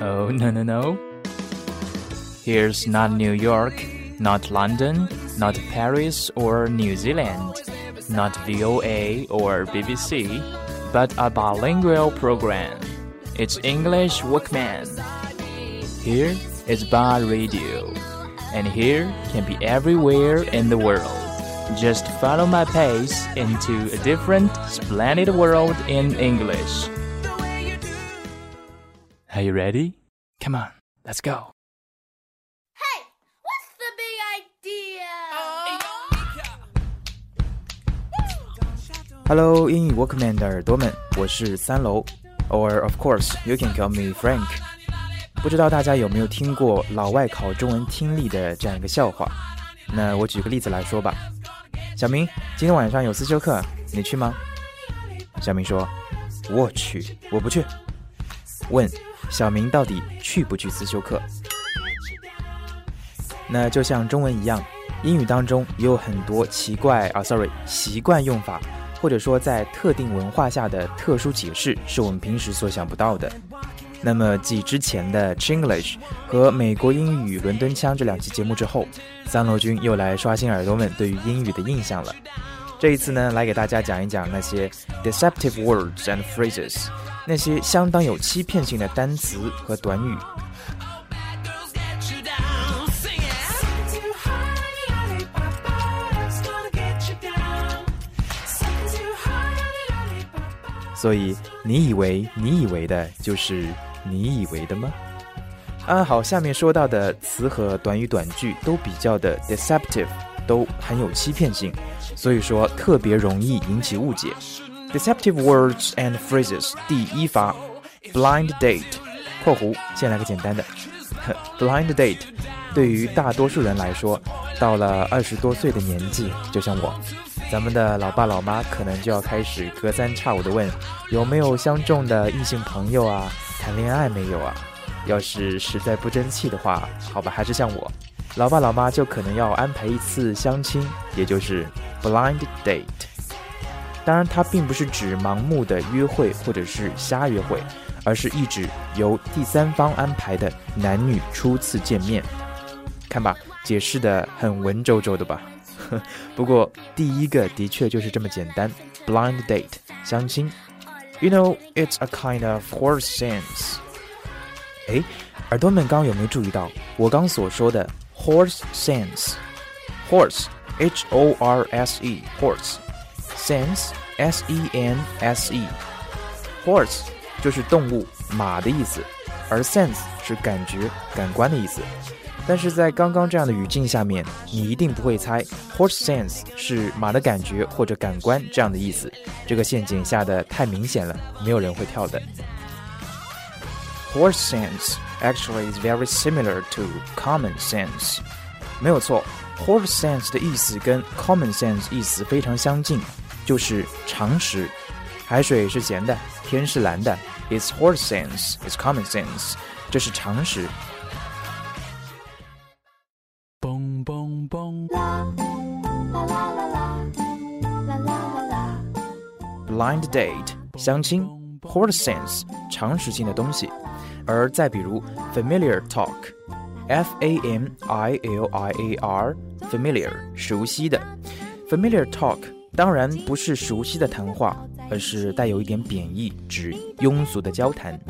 Oh, no, no, no. Here's not New York, not London, not Paris or New Zealand, not VOA or BBC, but a bilingual program. It's English Workman. Here is Bar Radio, and here can be everywhere in the world. Just follow my pace into a different, splendid world in English. Are you ready? Come on, let's go. Hey, what's the big idea? Hello，英语 Workman 的耳朵们，我是三楼，or of course you can call me Frank。不知道大家有没有听过老外考中文听力的这样一个笑话？那我举个例子来说吧。小明，今天晚上有思修课，你去吗？小明说：“我去，我不去。”问 小明到底去不去思修课？那就像中文一样，英语当中也有很多奇怪啊，sorry，习惯用法，或者说在特定文化下的特殊解释，是我们平时所想不到的。那么，继之前的 Chinglish 和美国英语伦敦腔这两期节目之后，三楼君又来刷新耳朵们对于英语的印象了。这一次呢，来给大家讲一讲那些 deceptive words and phrases，那些相当有欺骗性的单词和短语。所以，你以为你以为的就是你以为的吗？啊，好，下面说到的词和短语短句都比较的 deceptive，都很有欺骗性，所以说特别容易引起误解。Deceptive words and phrases，第一法，blind date，括弧，先来个简单的，blind date，对于大多数人来说，到了二十多岁的年纪，就像我。咱们的老爸老妈可能就要开始隔三差五的问，有没有相中的异性朋友啊？谈恋爱没有啊？要是实在不争气的话，好吧，还是像我，老爸老妈就可能要安排一次相亲，也就是 blind date。当然，它并不是指盲目的约会或者是瞎约会，而是意指由第三方安排的男女初次见面。看吧，解释的很文绉绉的吧？不过第一个的确就是这么简单，blind date 相亲。You know it's a kind of horse sense。哎，耳朵们刚刚有没有注意到我刚所说的 horse sense？horse h o r s e horse sense s e n s e horse 就是动物马的意思，而 sense 是感觉感官的意思。但是在刚刚这样的语境下面，你一定不会猜 horse sense 是马的感觉或者感官这样的意思。这个陷阱下的太明显了，没有人会跳的。Horse sense actually is very similar to common sense。没有错，horse sense 的意思跟 common sense 意思非常相近，就是常识。海水是咸的，天是蓝的。It's horse sense. It's common sense. 这是常识。Blind date 相亲，horse sense 常识性的东西，而再比如 familiar talk，f a m i l i a r familiar 熟悉的，familiar talk 当然不是熟悉的谈话，而是带有一点贬义，指庸俗的交谈。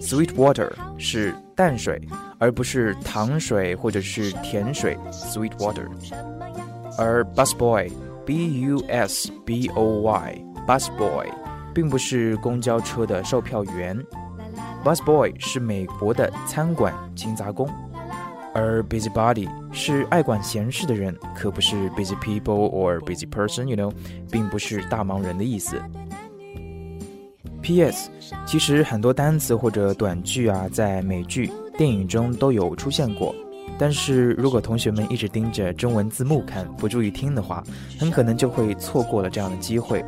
Sweet water 是淡水，而不是糖水或者是甜水。Sweet water，而 busboy，b u s b o y，busboy，并不是公交车的售票员。Busboy 是美国的餐馆勤杂工，而 busybody 是爱管闲事的人，可不是 busy people or busy person，you know，并不是大忙人的意思。P.S. 其实很多单词或者短句啊，在美剧、电影中都有出现过。但是如果同学们一直盯着中文字幕看，不注意听的话，很可能就会错过了这样的机会。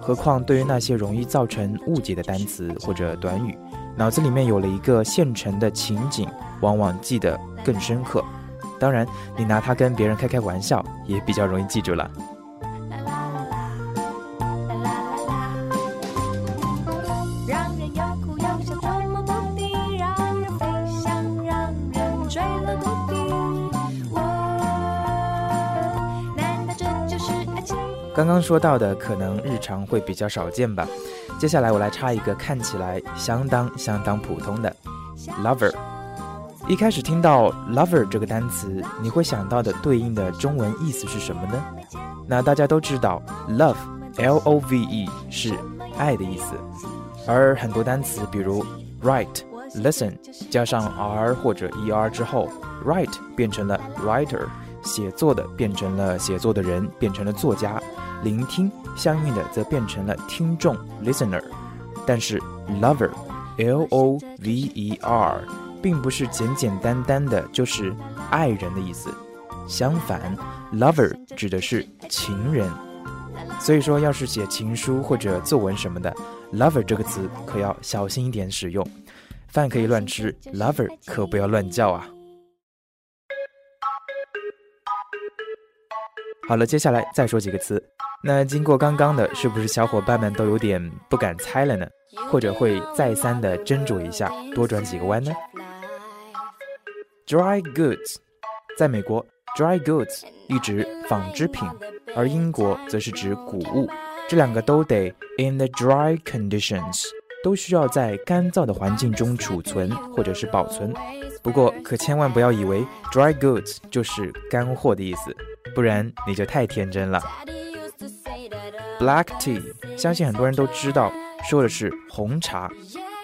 何况对于那些容易造成误解的单词或者短语，脑子里面有了一个现成的情景，往往记得更深刻。当然，你拿它跟别人开开玩笑，也比较容易记住了。刚刚说到的可能日常会比较少见吧。接下来我来插一个看起来相当相当普通的 lover。一开始听到 lover 这个单词，你会想到的对应的中文意思是什么呢？那大家都知道，love L O V E 是爱的意思，而很多单词，比如 write、listen，加上 r 或者 er 之后，write 变成了 writer，写作的变成了写作的人，变成了作家，聆听相应的则变成了听众 listener。但是 lover L O V E R 并不是简简单单的就是爱人的意思，相反，lover 指的是情人。所以说，要是写情书或者作文什么的，lover 这个词可要小心一点使用。饭可以乱吃，lover 可不要乱叫啊。好了，接下来再说几个词。那经过刚刚的，是不是小伙伴们都有点不敢猜了呢？或者会再三的斟酌一下，多转几个弯呢？Dry goods，在美国，dry goods 一指纺织品，而英国则是指谷物。这两个都得 in the dry conditions，都需要在干燥的环境中储存或者是保存。不过可千万不要以为 dry goods 就是干货的意思，不然你就太天真了。Black tea，相信很多人都知道，说的是红茶。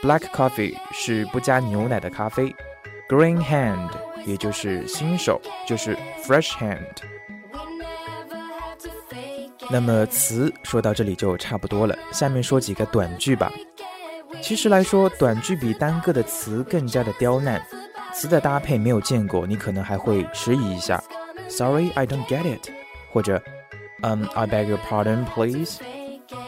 Black coffee 是不加牛奶的咖啡。Green hand，也就是新手，就是 fresh hand。那么词说到这里就差不多了，下面说几个短句吧。其实来说，短句比单个的词更加的刁难。词的搭配没有见过，你可能还会迟疑一下。Sorry, I don't get it。或者，Um, I beg your pardon, please。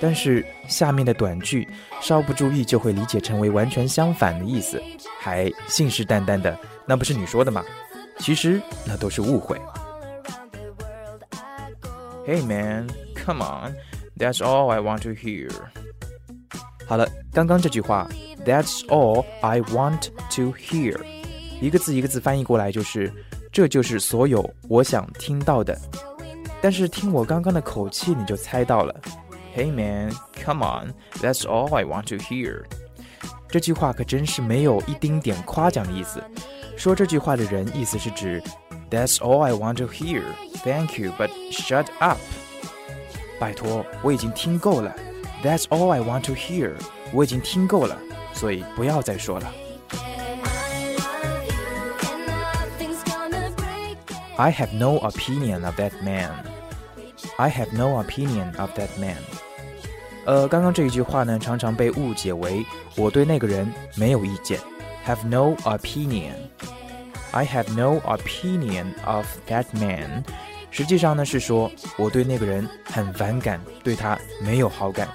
但是下面的短句稍不注意就会理解成为完全相反的意思。还信誓旦旦的，那不是你说的吗？其实那都是误会。Hey man, come on, that's all I want to hear。好了，刚刚这句话，That's all I want to hear，一个字一个字翻译过来就是，这就是所有我想听到的。但是听我刚刚的口气，你就猜到了。Hey man, come on, that's all I want to hear。这句话可真是没有一丁点夸奖的意思。说这句话的人，意思是指，That's all I want to hear. Thank you, but shut up. 拜托，我已经听够了。That's all I want to hear. 我已经听够了，所以不要再说了。I have no opinion of that man. I have no opinion of that man. 呃，刚刚这一句话呢，常常被误解为我对那个人没有意见，have no opinion。I have no opinion of that man。实际上呢是说我对那个人很反感，对他没有好感。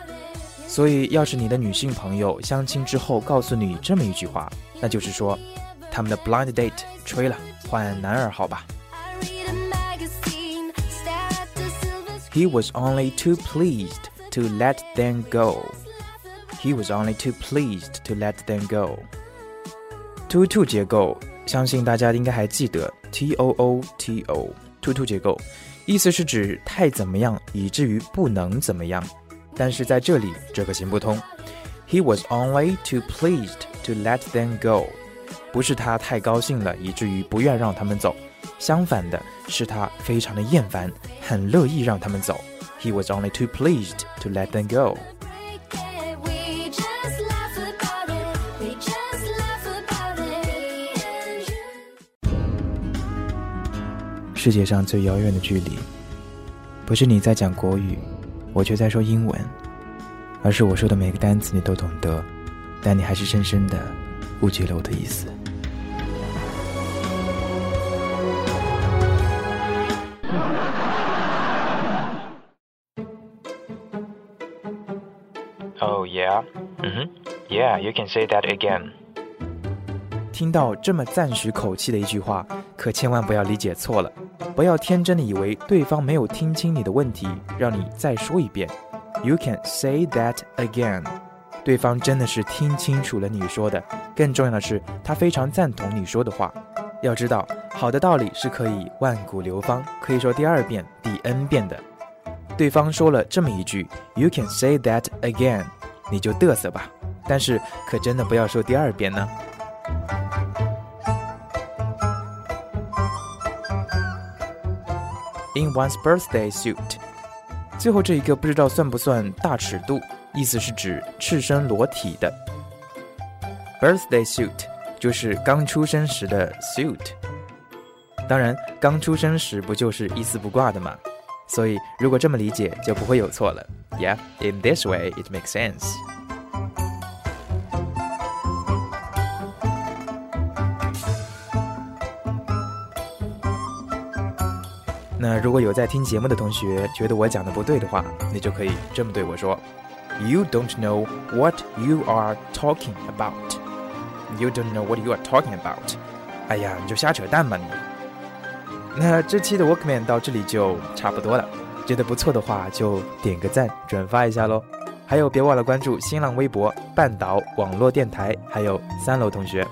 所以，要是你的女性朋友相亲之后告诉你这么一句话，那就是说他们的 blind date 吹了，换男二号吧。He was only too pleased. to let them go. He was only too pleased to let them go. To to 结构，相信大家应该还记得 T O O T O to to 结构，意思是指太怎么样以至于不能怎么样。但是在这里这个行不通。He was only too pleased to let them go，不是他太高兴了以至于不愿让他们走， 相反的是他非常的厌烦，很乐意让他们走。he was only too pleased to let them go. 世界上最遥远的距离，不是你在讲国语，我却在说英文，而是我说的每个单词你都懂得，但你还是深深的误解了我的意思。Yeah, mm-hmm. Yeah, you can say that again. 听到这么赞许口气的一句话，可千万不要理解错了，不要天真的以为对方没有听清你的问题，让你再说一遍。You can say that again. 对方真的是听清楚了你说的，更重要的是，他非常赞同你说的话。要知道，好的道理是可以万古流芳，可以说第二遍、第 n 遍的。对方说了这么一句 “You can say that again”，你就嘚瑟吧，但是可真的不要说第二遍呢。In one's birthday suit，最后这一个不知道算不算大尺度，意思是指赤身裸体的。Birthday suit 就是刚出生时的 suit，当然刚出生时不就是一丝不挂的嘛？所以如果这么理解就不会有错了。Yeah, in this way it makes sense. 那如果有在听节目的同学觉得我讲的不对的话，你就可以这么对我说：You don't know what you are talking about. You don't know what you are talking about. 哎呀，你就瞎扯淡吧你！那这期的 Workman 到这里就差不多了， 觉得不错的话就点个赞，转发一下喽。还有别忘了关注新浪微博半岛网络电台，还有三楼同学。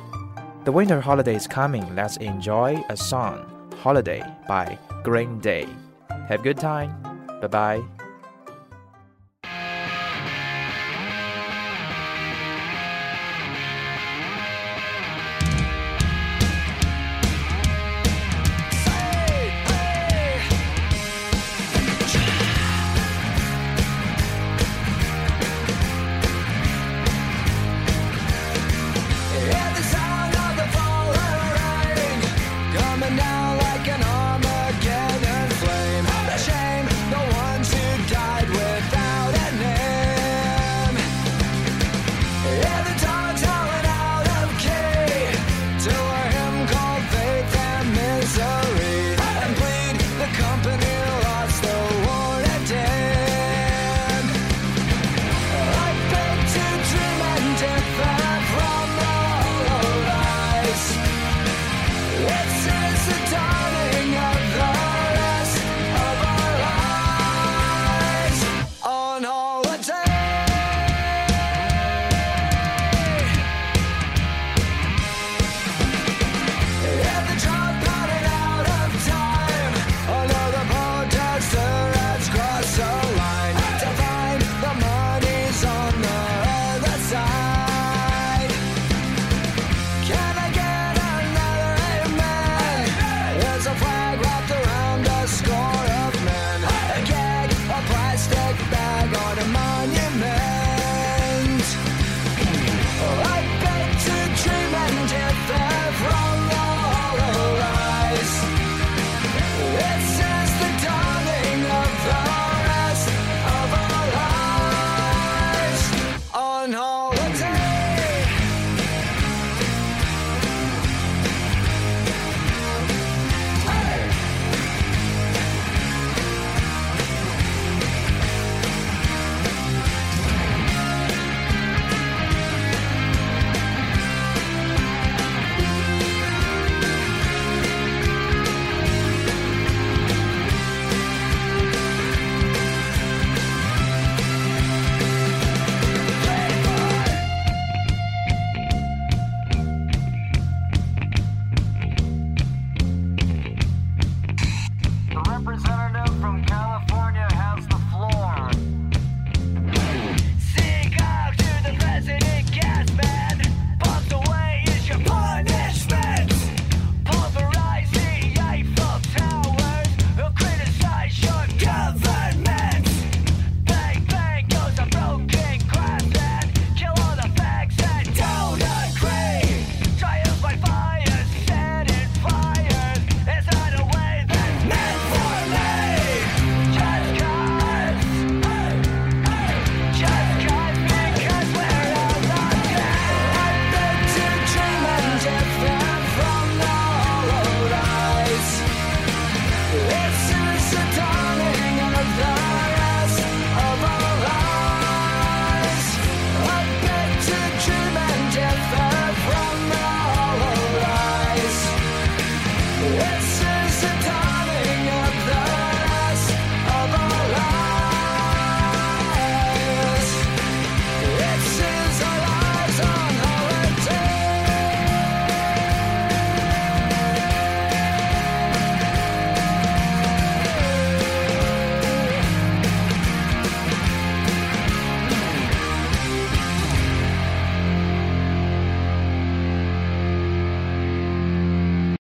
The winter holiday is coming. Let's enjoy a song, "Holiday" by Green Day. Have a good time. Bye bye. I got a money.